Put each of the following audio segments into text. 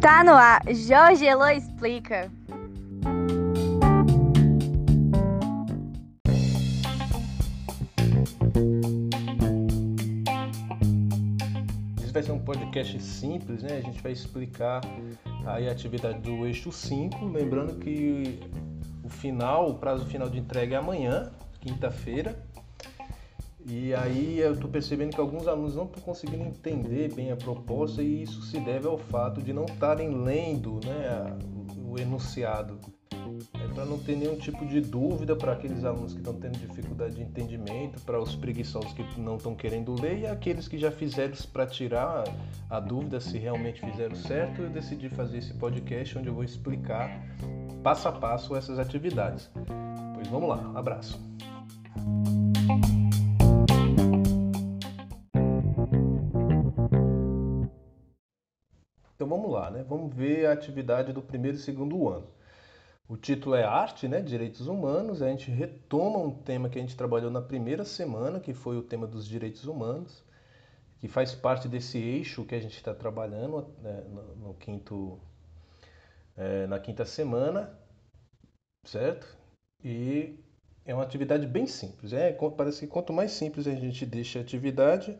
Tá no ar, Jorge Elo explica. Esse vai ser um podcast simples, né? A gente vai explicar aí a atividade do eixo 5, lembrando que o final, o prazo final de entrega é amanhã, quinta-feira. E aí eu estou percebendo que alguns alunos não estão conseguindo entender bem a proposta e isso se deve ao fato de não estarem lendo né, o enunciado. É para não ter nenhum tipo de dúvida para aqueles alunos que estão tendo dificuldade de entendimento, para os preguiçosos que não estão querendo ler e aqueles que já fizeram para tirar a dúvida se realmente fizeram certo, eu decidi fazer esse podcast onde eu vou explicar passo a passo essas atividades. Pois vamos lá, abraço. Vamos ver a atividade do primeiro e segundo ano. O título é Arte, né? Direitos Humanos. A gente retoma um tema que a gente trabalhou na primeira semana, que foi o tema dos direitos humanos, que faz parte desse eixo que a gente está trabalhando né? no, no, quinto, é, na quinta semana, certo? E é uma atividade bem simples. É, parece que quanto mais simples a gente deixa a atividade,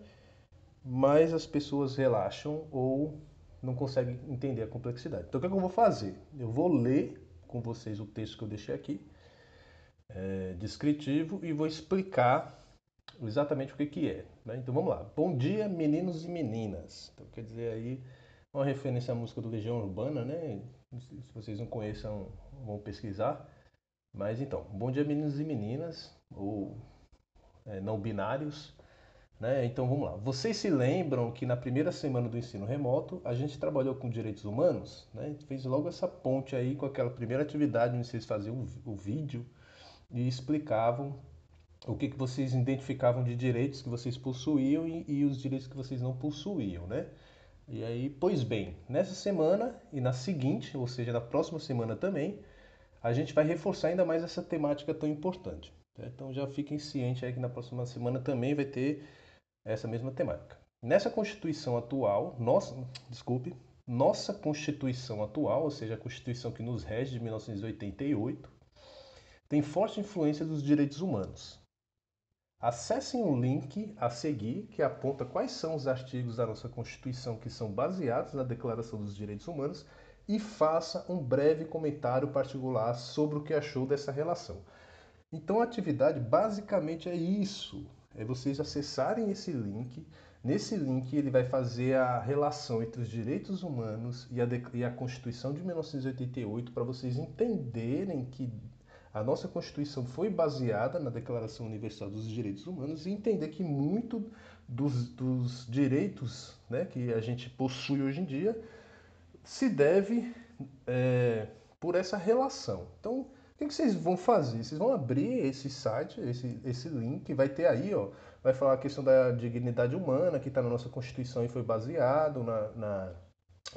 mais as pessoas relaxam ou não consegue entender a complexidade. Então, o que, é que eu vou fazer? Eu vou ler com vocês o texto que eu deixei aqui, é, descritivo, e vou explicar exatamente o que, que é. Né? Então, vamos lá. Bom dia, meninos e meninas. Então, quer dizer aí, uma referência à música do Legião Urbana, né? Se vocês não conheçam, vão pesquisar. Mas então, bom dia, meninos e meninas, ou é, não binários. Né? Então vamos lá. Vocês se lembram que na primeira semana do ensino remoto a gente trabalhou com direitos humanos? Né? Fez logo essa ponte aí com aquela primeira atividade onde vocês faziam o vídeo e explicavam o que, que vocês identificavam de direitos que vocês possuíam e, e os direitos que vocês não possuíam, né? E aí, pois bem, nessa semana e na seguinte, ou seja, na próxima semana também, a gente vai reforçar ainda mais essa temática tão importante. Tá? Então já fiquem cientes aí que na próxima semana também vai ter essa mesma temática. Nessa Constituição atual, nossa, desculpe, nossa Constituição atual, ou seja, a Constituição que nos rege de 1988, tem forte influência dos direitos humanos. Acessem o link a seguir que aponta quais são os artigos da nossa Constituição que são baseados na Declaração dos Direitos Humanos e faça um breve comentário particular sobre o que achou dessa relação. Então a atividade basicamente é isso é vocês acessarem esse link. Nesse link ele vai fazer a relação entre os direitos humanos e a, e a Constituição de 1988 para vocês entenderem que a nossa Constituição foi baseada na Declaração Universal dos Direitos Humanos e entender que muito dos, dos direitos né, que a gente possui hoje em dia se deve é, por essa relação. Então, o que, vocês vão fazer? Vocês vão abrir esse site, esse, esse link, vai ter aí, ó, vai falar a questão da dignidade humana, que está na nossa Constituição e foi baseado na, na,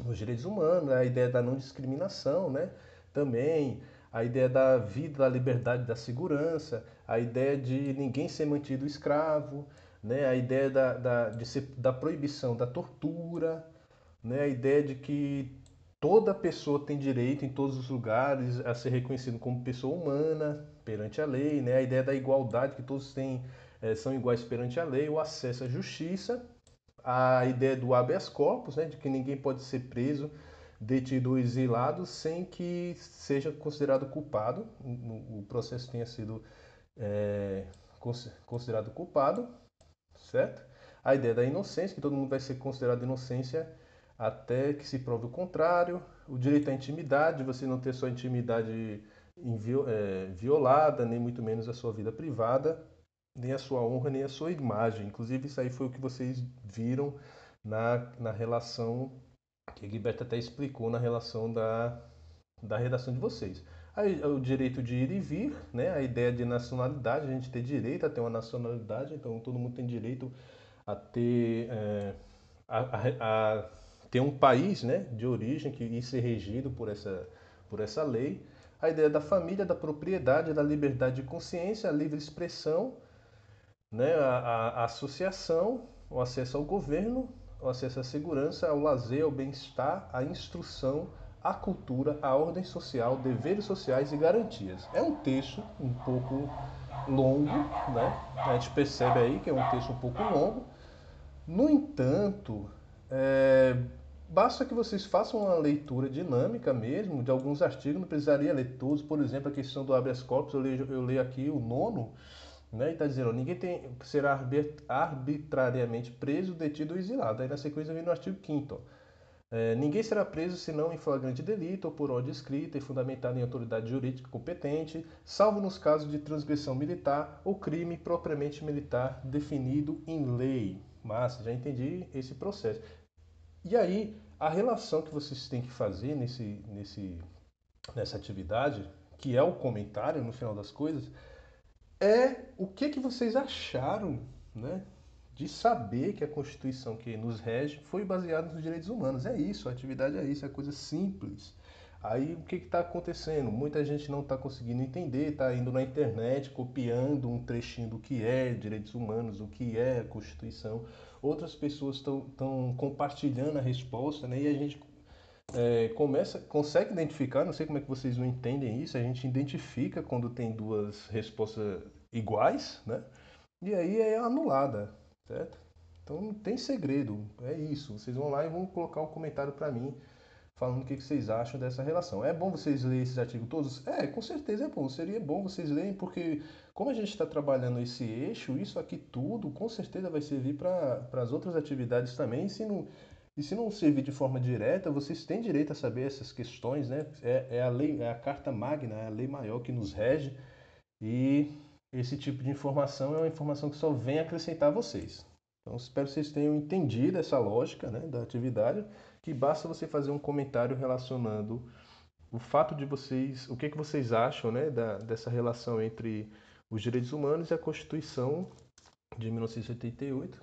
nos direitos humanos, a ideia da não discriminação, né? Também a ideia da vida, da liberdade, da segurança, a ideia de ninguém ser mantido escravo, né? a ideia da, da, de ser, da proibição da tortura, né? a ideia de que toda pessoa tem direito em todos os lugares a ser reconhecido como pessoa humana perante a lei, né? A ideia da igualdade que todos têm é, são iguais perante a lei, o acesso à justiça, a ideia do habeas corpus, né? De que ninguém pode ser preso, detido ou exilado sem que seja considerado culpado, o processo tenha sido é, considerado culpado, certo? A ideia da inocência, que todo mundo vai ser considerado inocência até que se prove o contrário. O direito à intimidade, você não ter sua intimidade é, violada, nem muito menos a sua vida privada, nem a sua honra, nem a sua imagem. Inclusive, isso aí foi o que vocês viram na, na relação que Gilberto até explicou na relação da, da redação de vocês. Aí, o direito de ir e vir, né? a ideia de nacionalidade, a gente ter direito a ter uma nacionalidade, então todo mundo tem direito a ter é, a, a, a ter um país né, de origem que ia ser regido por essa, por essa lei, a ideia da família, da propriedade, da liberdade de consciência, a livre expressão, né, a, a, a associação, o acesso ao governo, o acesso à segurança, ao lazer, ao bem-estar, à instrução, à cultura, à ordem social, deveres sociais e garantias. É um texto um pouco longo, né? A gente percebe aí que é um texto um pouco longo. No entanto, é, basta que vocês façam uma leitura dinâmica mesmo de alguns artigos, não precisaria ler todos. Por exemplo, a questão do habeas corpus, eu leio, eu leio aqui o nono, né? E está dizendo, ninguém tem, será arbitrariamente preso, detido ou exilado. Aí na sequência vem no artigo 5 é, ninguém será preso senão em flagrante delito ou por ordem escrita e fundamentada em autoridade jurídica competente, salvo nos casos de transgressão militar ou crime propriamente militar definido em lei. Massa, já entendi esse processo. E aí, a relação que vocês têm que fazer nesse, nesse, nessa atividade, que é o comentário no final das coisas, é o que, que vocês acharam né, de saber que a Constituição que nos rege foi baseada nos direitos humanos. É isso, a atividade é isso, é coisa simples. Aí o que está acontecendo? Muita gente não está conseguindo entender, está indo na internet copiando um trechinho do que é direitos humanos, o que é Constituição. Outras pessoas estão compartilhando a resposta, né? E a gente é, começa, consegue identificar, não sei como é que vocês não entendem isso, a gente identifica quando tem duas respostas iguais, né? E aí é anulada, certo? Então não tem segredo, é isso. Vocês vão lá e vão colocar um comentário para mim falando o que vocês acham dessa relação. É bom vocês lerem esses artigos todos? É, com certeza é bom. Seria bom vocês lerem, porque como a gente está trabalhando esse eixo, isso aqui tudo com certeza vai servir para as outras atividades também. E se não, e se não servir de forma direta, vocês têm direito a saber essas questões, né? É, é a lei, é a carta magna, é a lei maior que nos rege. E esse tipo de informação é uma informação que só vem acrescentar a vocês. Então, espero que vocês tenham entendido essa lógica né, da atividade, que basta você fazer um comentário relacionando o fato de vocês, o que, que vocês acham né, da, dessa relação entre os direitos humanos e a Constituição de 1988,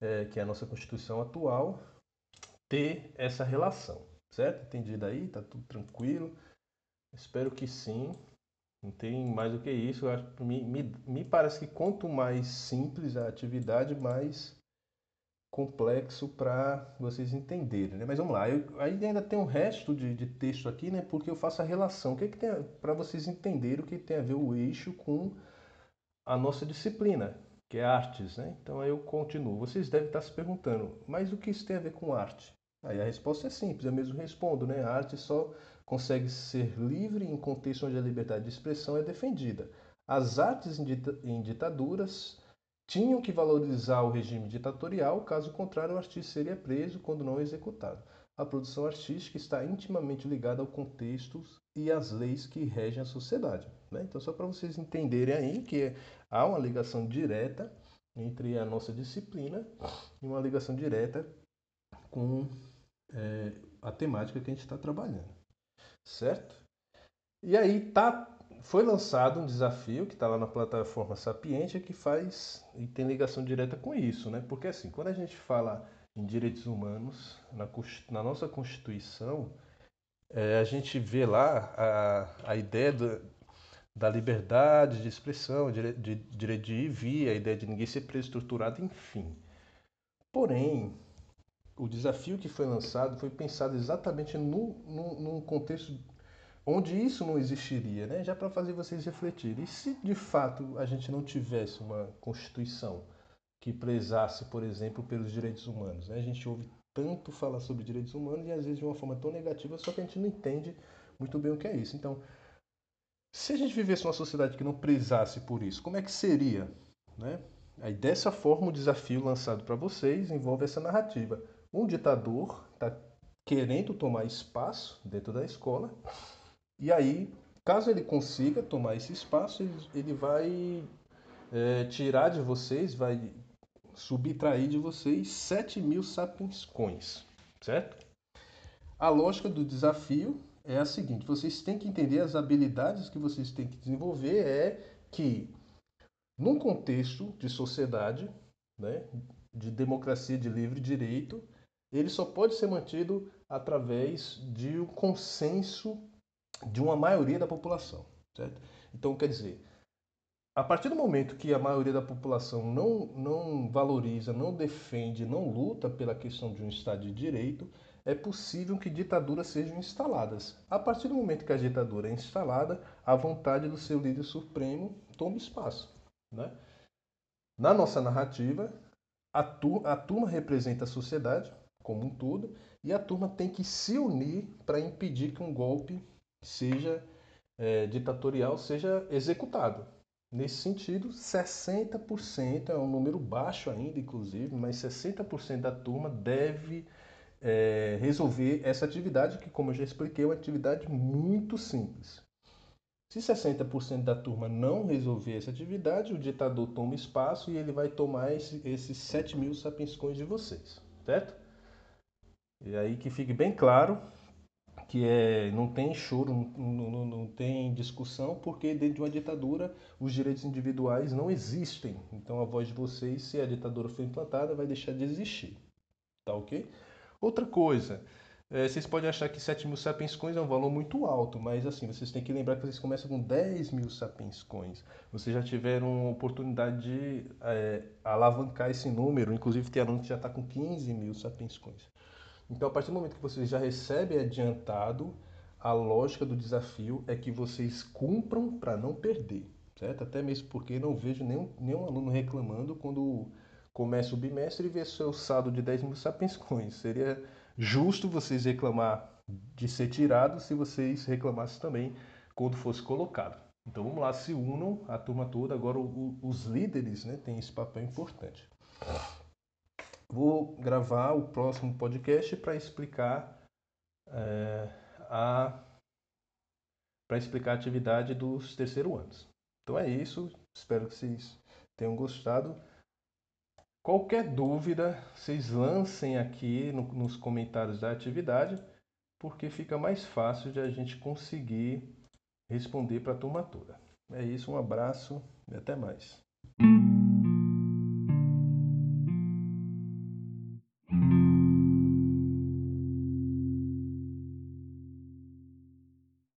é, que é a nossa Constituição atual, ter essa relação, certo? Entendido aí? Tá tudo tranquilo? Espero que sim. Não tem mais do que isso. Eu acho, me, me, me parece que quanto mais simples a atividade, mais complexo para vocês entenderem. Né? Mas vamos lá, eu, ainda tem um resto de, de, texto aqui, né? Porque eu faço a relação. O que, é que tem para vocês entenderem o que tem a ver o eixo com a nossa disciplina, que é artes, né? Então aí eu continuo. Vocês devem estar se perguntando, mas o que isso tem a ver com arte? Aí a resposta é simples, eu mesmo respondo, né? A arte só consegue ser livre em contexto onde a liberdade de expressão é defendida. As artes em ditaduras tinham que valorizar o regime ditatorial, caso contrário, o artista seria preso quando não executado. A produção artística está intimamente ligada ao contexto e às leis que regem a sociedade. Né? Então, só para vocês entenderem aí que há uma ligação direta entre a nossa disciplina e uma ligação direta com é, a temática que a gente está trabalhando certo? E aí tá, foi lançado um desafio que está lá na plataforma Sapiente que faz e tem ligação direta com isso, né? Porque assim, quando a gente fala em direitos humanos na, na nossa Constituição, é, a gente vê lá a, a ideia do, da liberdade de expressão, direito de, direito de ir e vir, a ideia de ninguém ser preso, estruturado, enfim. Porém, o desafio que foi lançado foi pensado exatamente no, no, num contexto onde isso não existiria, né? já para fazer vocês refletirem. E se de fato a gente não tivesse uma Constituição que prezasse, por exemplo, pelos direitos humanos? Né? A gente ouve tanto falar sobre direitos humanos e às vezes de uma forma tão negativa, só que a gente não entende muito bem o que é isso. Então, se a gente vivesse uma sociedade que não prezasse por isso, como é que seria? Né? Aí, dessa forma, o desafio lançado para vocês envolve essa narrativa. Um ditador está querendo tomar espaço dentro da escola, e aí, caso ele consiga tomar esse espaço, ele, ele vai é, tirar de vocês, vai subtrair de vocês 7 mil sapiens coins, certo? A lógica do desafio é a seguinte: vocês têm que entender as habilidades que vocês têm que desenvolver. É que, num contexto de sociedade, né, de democracia de livre direito, ele só pode ser mantido através de um consenso de uma maioria da população, certo? Então, quer dizer, a partir do momento que a maioria da população não, não valoriza, não defende, não luta pela questão de um Estado de Direito, é possível que ditaduras sejam instaladas. A partir do momento que a ditadura é instalada, a vontade do seu líder supremo toma espaço. Né? Na nossa narrativa, a, a turma representa a sociedade como um todo e a turma tem que se unir para impedir que um golpe seja é, ditatorial seja executado. Nesse sentido, 60% é um número baixo ainda, inclusive, mas 60% da turma deve é, resolver essa atividade, que, como eu já expliquei, é uma atividade muito simples. Se 60% da turma não resolver essa atividade, o ditador toma espaço e ele vai tomar esse, esses 7 mil sapienscões de vocês, certo? E aí que fique bem claro que é, não tem choro, não, não, não, tem discussão, porque dentro de uma ditadura os direitos individuais não existem. Então a voz de vocês, se a ditadura for implantada, vai deixar de existir. Tá ok? Outra coisa, é, vocês podem achar que 7 mil sapiens coins é um valor muito alto, mas assim, vocês têm que lembrar que vocês começam com 10 mil sapiens coins. Vocês já tiveram oportunidade de é, alavancar esse número, inclusive tem aluno que já está com 15 mil sapiens coins. Então, a partir do momento que vocês já recebem adiantado, a lógica do desafio é que vocês cumpram para não perder, certo? Até mesmo porque não vejo nenhum, nenhum aluno reclamando quando começa o bimestre e vê seu saldo de 10 mil sapiens coins. Seria justo vocês reclamar de ser tirado se vocês reclamassem também quando fosse colocado. Então vamos lá, se unam a turma toda. Agora o, os líderes né, têm esse papel importante. Vou gravar o próximo podcast para explicar é, a para explicar a atividade dos terceiro anos. Então é isso. Espero que vocês tenham gostado. Qualquer dúvida, vocês lancem aqui no, nos comentários da atividade, porque fica mais fácil de a gente conseguir responder para a turma toda. É isso, um abraço e até mais.